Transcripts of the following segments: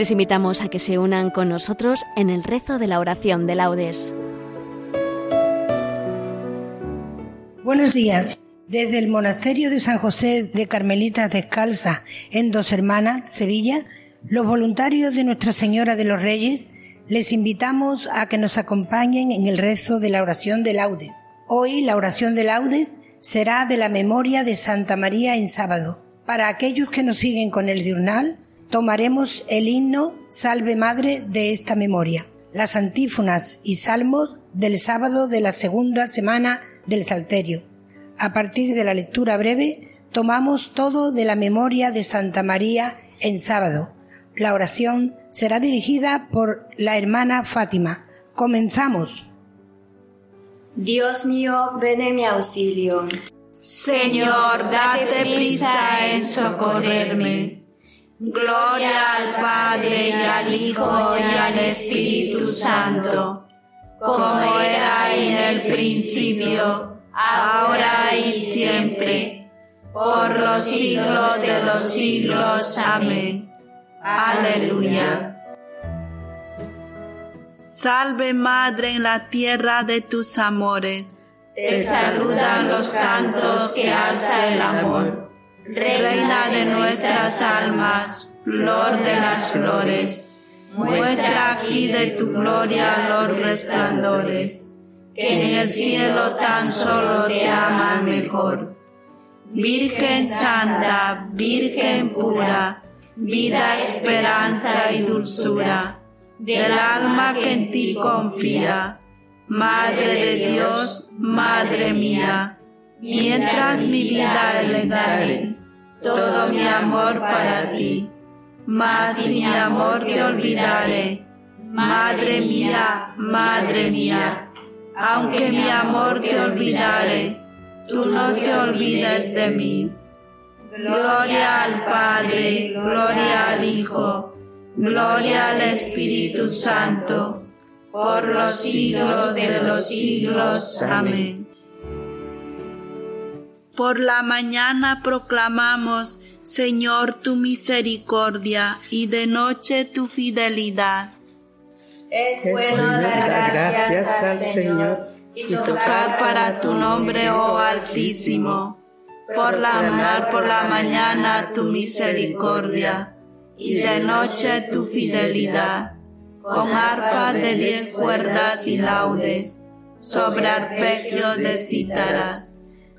Les invitamos a que se unan con nosotros en el rezo de la oración de laudes. Buenos días. Desde el Monasterio de San José de Carmelitas Descalza en Dos Hermanas, Sevilla, los voluntarios de Nuestra Señora de los Reyes les invitamos a que nos acompañen en el rezo de la oración de laudes. Hoy la oración de laudes será de la memoria de Santa María en sábado. Para aquellos que nos siguen con el diurnal, tomaremos el himno Salve Madre de esta memoria, las antífonas y salmos del sábado de la segunda semana del Salterio. A partir de la lectura breve, tomamos todo de la memoria de Santa María en sábado. La oración será dirigida por la hermana Fátima. Comenzamos. Dios mío, ven en mi auxilio. Señor, date prisa en socorrerme. Gloria al Padre y al Hijo y al Espíritu Santo, como era en el principio, ahora y siempre, por los siglos de los siglos. Amén. Aleluya. Salve Madre en la tierra de tus amores. Te saludan los cantos que alza el amor Reina de nuestras almas, flor de las flores, muestra aquí de tu gloria los resplandores, que en el cielo tan solo te aman mejor. Virgen Santa, Virgen pura, vida, esperanza y dulzura, del alma que en ti confía, Madre de Dios, Madre mía, mientras mi vida le todo mi amor para ti. Mas si mi amor te olvidare, Madre mía, Madre mía, aunque mi amor te olvidare, tú no te olvides de mí. Gloria al Padre, gloria al Hijo, gloria al Espíritu Santo, por los siglos de los siglos. Amén. Por la mañana proclamamos, Señor, tu misericordia y de noche tu fidelidad. Es, bueno dar gracias, al Señor y tocar para tu nombre, oh Altísimo. Por la, por la mañana tu misericordia y de noche tu fidelidad. Con arpa de diez cuerdas y laudes, sobre arpegios de cítaras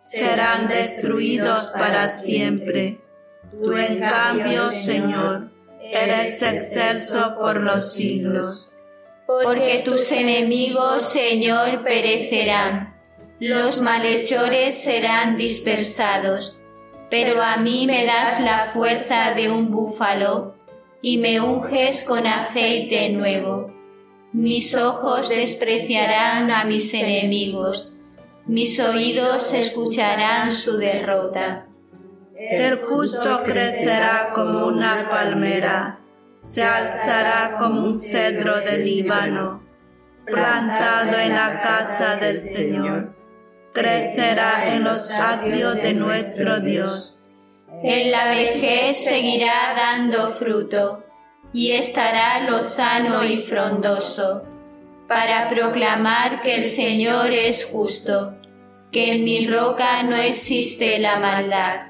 serán destruidos para siempre. Tú en cambio, Señor, eres excelso por los siglos. Porque tus enemigos, Señor, perecerán, los malhechores serán dispersados, pero a mí me das la fuerza de un búfalo y me unges con aceite nuevo. Mis ojos despreciarán a mis enemigos mis oídos escucharán su derrota. El justo crecerá como una palmera, se alzará como un cedro del Líbano, plantado en la casa del Señor. Crecerá en los atrios de nuestro Dios. En la vejez seguirá dando fruto y estará lozano y frondoso para proclamar que el Señor es justo que en mi roca no existe la maldad.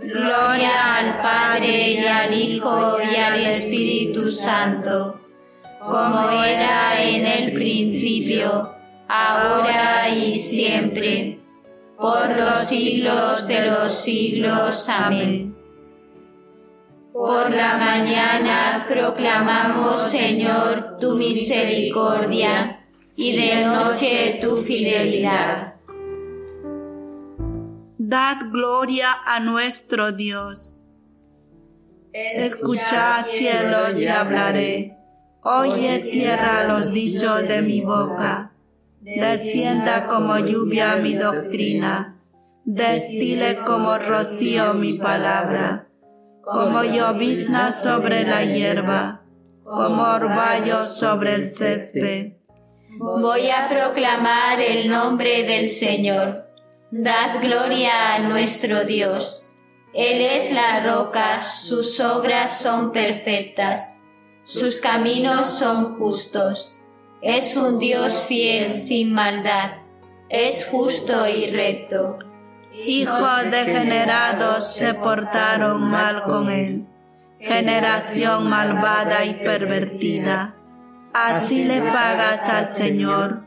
Gloria al Padre y al Hijo y al Espíritu Santo, como era en el principio, ahora y siempre, por los siglos de los siglos. Amén. Por la mañana proclamamos, Señor, tu misericordia y de noche tu fidelidad Dad gloria a nuestro Dios. Escuchad cielos y hablaré. Oye tierra los dichos de mi boca. Descienda como lluvia mi doctrina. Destile como rocío mi palabra. Como llovizna sobre la hierba. Como orvallo sobre el césped. Voy a proclamar el nombre del Señor. Dad gloria a nuestro Dios. Él es la roca, sus obras son perfectas sus caminos son justos. Es un Dios fiel sin maldad, es justo y recto. Hijos degenerados se portaron mal con él, generación malvada y pervertida. Así le pagas al Señor,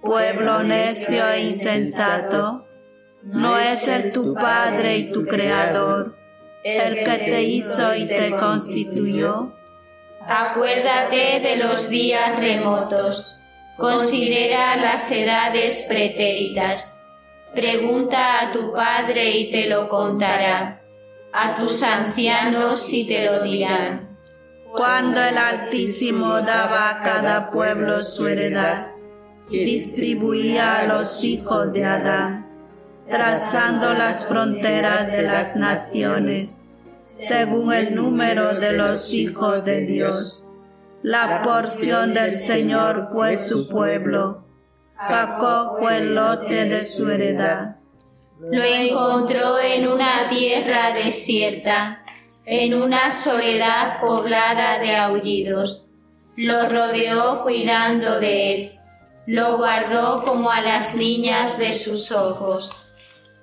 pueblo necio e insensato. No es el tu Padre y tu Creador, el que te hizo y te constituyó Acuérdate de los días remotos. Considera las edades pretéritas. Pregunta a tu padre y te lo contará. A tus ancianos y te lo dirán. Cuando el Altísimo daba a cada pueblo su heredad, distribuía a los hijos de Adán, trazando las fronteras de las naciones según el número de los hijos de Dios. La porción del Señor fue su pueblo. Jacob fue el lote de su heredad. Lo encontró en una tierra desierta, en una soledad poblada de aullidos. Lo rodeó cuidando de él. Lo guardó como a las niñas de sus ojos.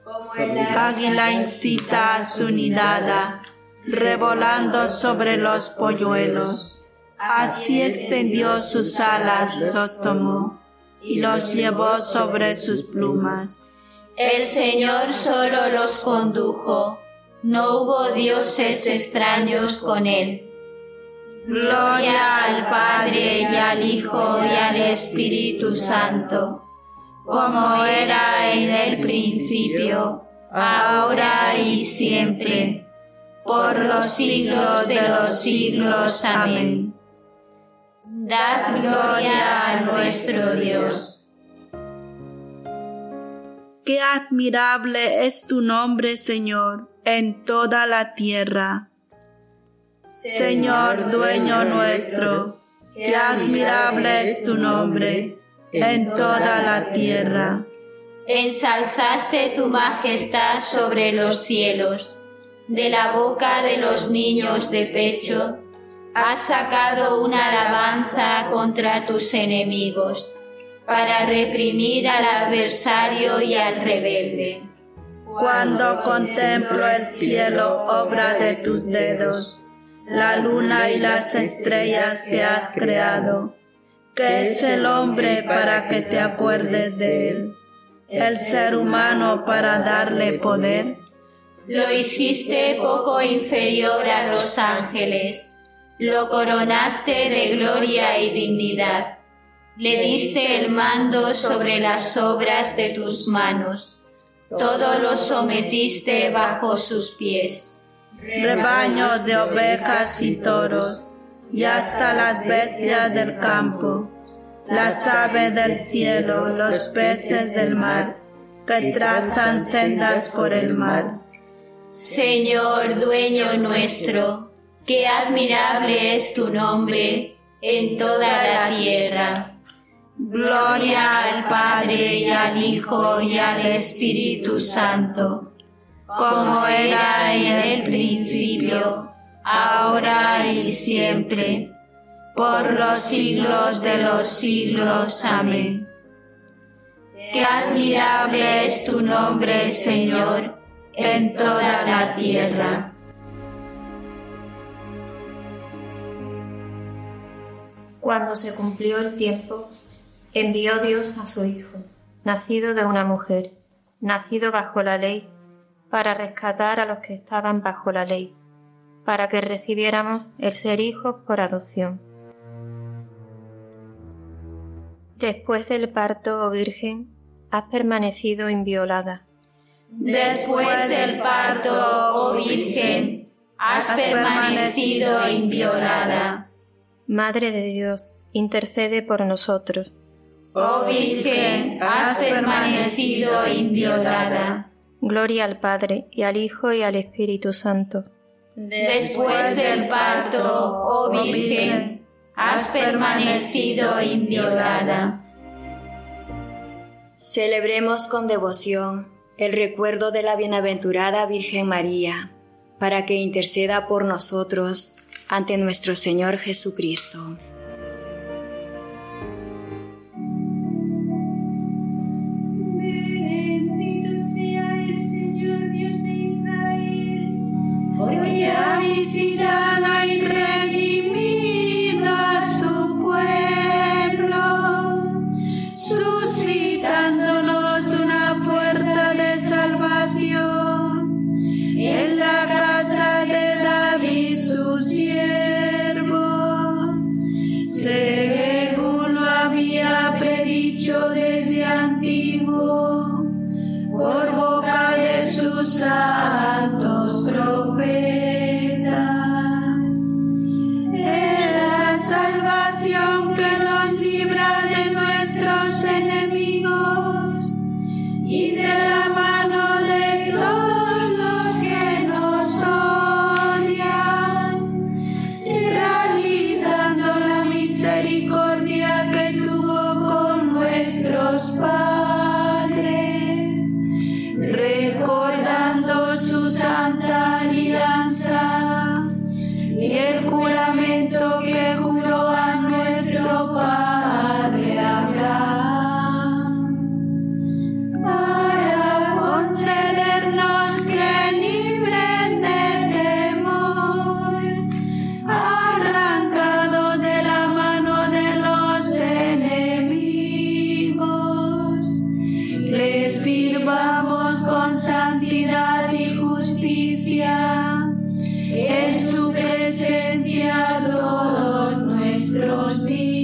Como el águila incita a su nidada revolando sobre los polluelos. Así extendió sus alas, los tomó y los llevó sobre sus plumas. El Señor solo los condujo, no hubo dioses extraños con él. Gloria al Padre y al Hijo y al Espíritu Santo, como era en el principio, ahora y siempre por los siglos de los siglos. Amén. Dad gloria a nuestro Dios. Qué admirable es tu nombre, Señor, en toda la tierra. Señor, dueño nuestro, qué admirable es tu nombre en toda la tierra. Ensalzaste tu majestad sobre los cielos de la boca de los niños de pecho, has sacado una alabanza contra tus enemigos, para reprimir al adversario y al rebelde. Cuando contemplo el cielo, obra de tus dedos, la luna y las estrellas que has creado, que es el hombre para que te acuerdes de él, el ser humano para darle poder lo hiciste poco inferior a los ángeles, lo coronaste de gloria y dignidad, le diste el mando sobre las obras de tus manos, todo lo sometiste bajo sus pies. Rebaños de ovejas y toros, y hasta las bestias del campo, las aves del cielo, los peces del mar, que trazan sendas por el mar. Señor dueño nuestro, qué admirable es tu nombre en toda la tierra. Gloria al Padre y al Hijo y al Espíritu Santo, como era en el principio, ahora y siempre, por los siglos de los siglos. Amén. Qué admirable es tu nombre, Señor en toda la tierra. Cuando se cumplió el tiempo, envió Dios a su Hijo, nacido de una mujer, nacido bajo la ley, para rescatar a los que estaban bajo la ley, para que recibiéramos el ser hijos por adopción. Después del parto, oh Virgen, has permanecido inviolada Después del parto, oh Virgen, has permanecido inviolada. Madre de Dios, intercede por nosotros. Oh Virgen, has permanecido inviolada. Gloria al Padre, y al Hijo, y al Espíritu Santo. Después del parto, oh Virgen, has permanecido inviolada. Celebremos con devoción el recuerdo de la bienaventurada Virgen María, para que interceda por nosotros ante nuestro Señor Jesucristo. Predicho desde antiguo por boca de sus santos profetas. En su presencia todos nuestros días.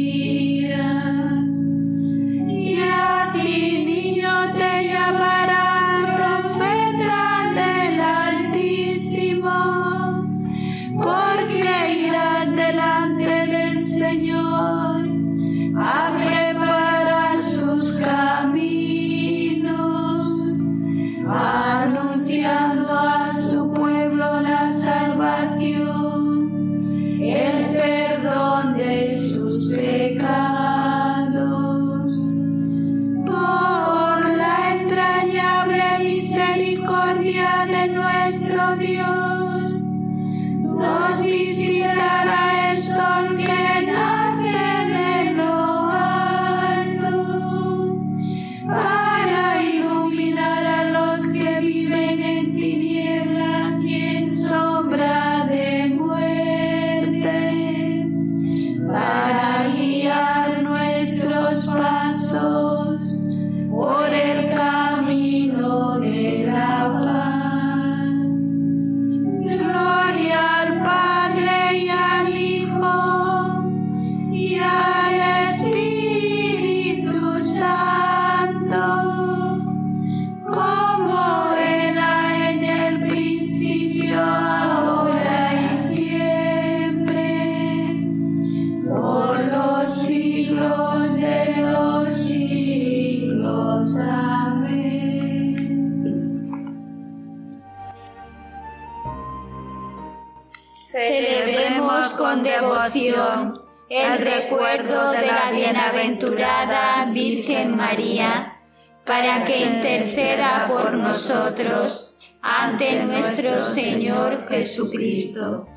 Celebremos con devoción el recuerdo de la bienaventurada Virgen María, para que interceda por nosotros ante nuestro Señor Jesucristo.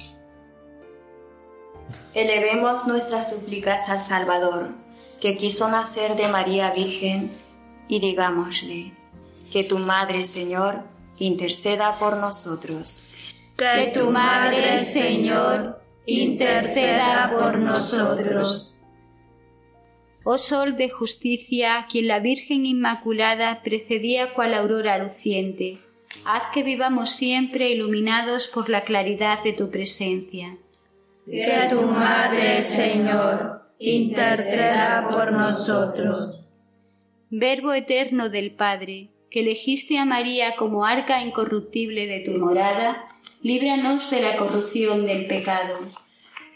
Elevemos nuestras súplicas al Salvador, que quiso nacer de María Virgen, y digámosle, que tu Madre, Señor, interceda por nosotros. Que tu Madre, Señor, interceda por nosotros. Oh Sol de justicia, quien la Virgen Inmaculada precedía cual aurora luciente, haz que vivamos siempre iluminados por la claridad de tu presencia. Que tu Madre, Señor, interceda por nosotros. Verbo eterno del Padre, que elegiste a María como arca incorruptible de tu morada, líbranos de la corrupción del pecado.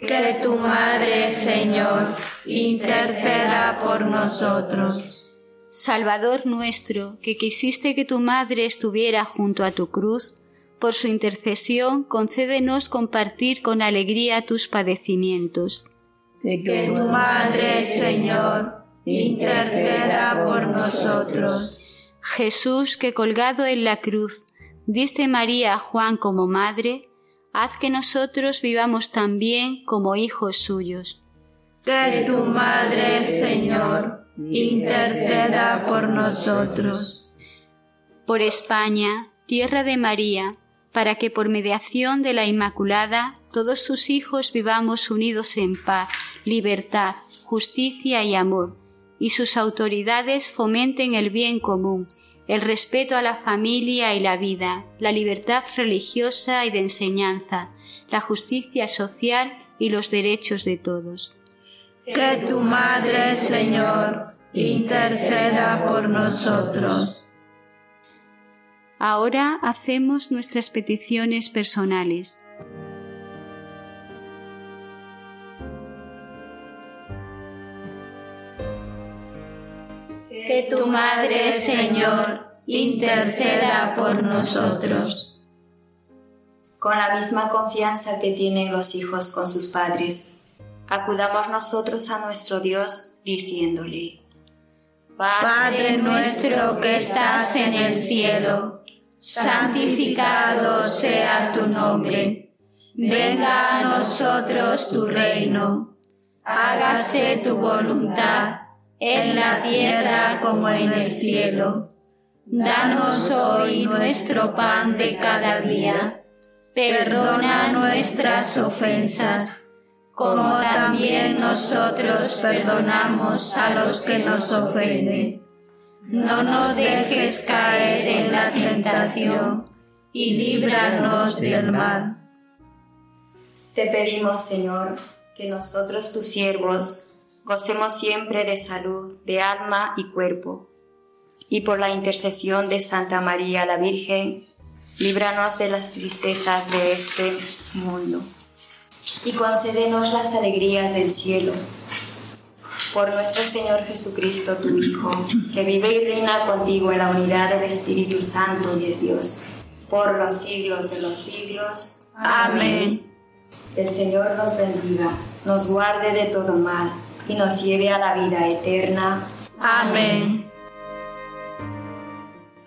que tu Madre, Señor, interceda por nosotros. Salvador nuestro, que quisiste que tu Madre estuviera junto a tu cruz, por su intercesión concédenos compartir con alegría tus padecimientos. Que tu Madre, Señor, interceda por nosotros. Jesús, que colgado en la cruz, diste María a Juan como madre, haz que nosotros vivamos también como hijos suyos. Que tu Madre, Señor, interceda por nosotros. Por España, tierra de María, para que por mediación de la Inmaculada todos sus hijos vivamos unidos en paz, libertad, justicia y amor, y sus autoridades fomenten el bien común el respeto a la familia y la vida, la libertad religiosa y de enseñanza, la justicia social y los derechos de todos. Que tu Madre, Señor, interceda por nosotros. Ahora hacemos nuestras peticiones personales. Que tu Madre, Señor, interceda por nosotros. Con la misma confianza que tienen los hijos con sus padres, acudamos nosotros a nuestro Dios diciéndole, Padre nuestro que estás en el cielo, santificado sea tu nombre, venga a nosotros tu reino, hágase tu voluntad en la tierra como en el cielo. Danos hoy nuestro pan de cada día. Perdona nuestras ofensas, como también nosotros perdonamos a los que nos ofenden. No nos dejes caer en la tentación y líbranos del mal. Te pedimos, Señor, que nosotros tus siervos gocemos siempre de salud de alma y cuerpo. Y por la intercesión de Santa María la Virgen, líbranos de las tristezas de este mundo. Y concédenos las alegrías del cielo. Por nuestro Señor Jesucristo, tu Hijo, que vive y reina contigo en la unidad del Espíritu Santo y es Dios, por los siglos de los siglos. Amén. El Señor nos bendiga, nos guarde de todo mal y nos lleve a la vida eterna. Amén.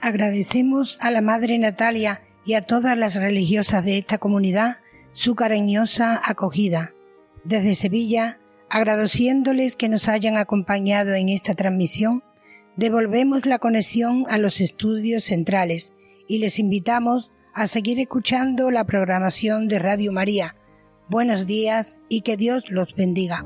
Agradecemos a la Madre Natalia y a todas las religiosas de esta comunidad su cariñosa acogida. Desde Sevilla, agradeciéndoles que nos hayan acompañado en esta transmisión, devolvemos la conexión a los estudios centrales y les invitamos a seguir escuchando la programación de Radio María. Buenos días y que Dios los bendiga.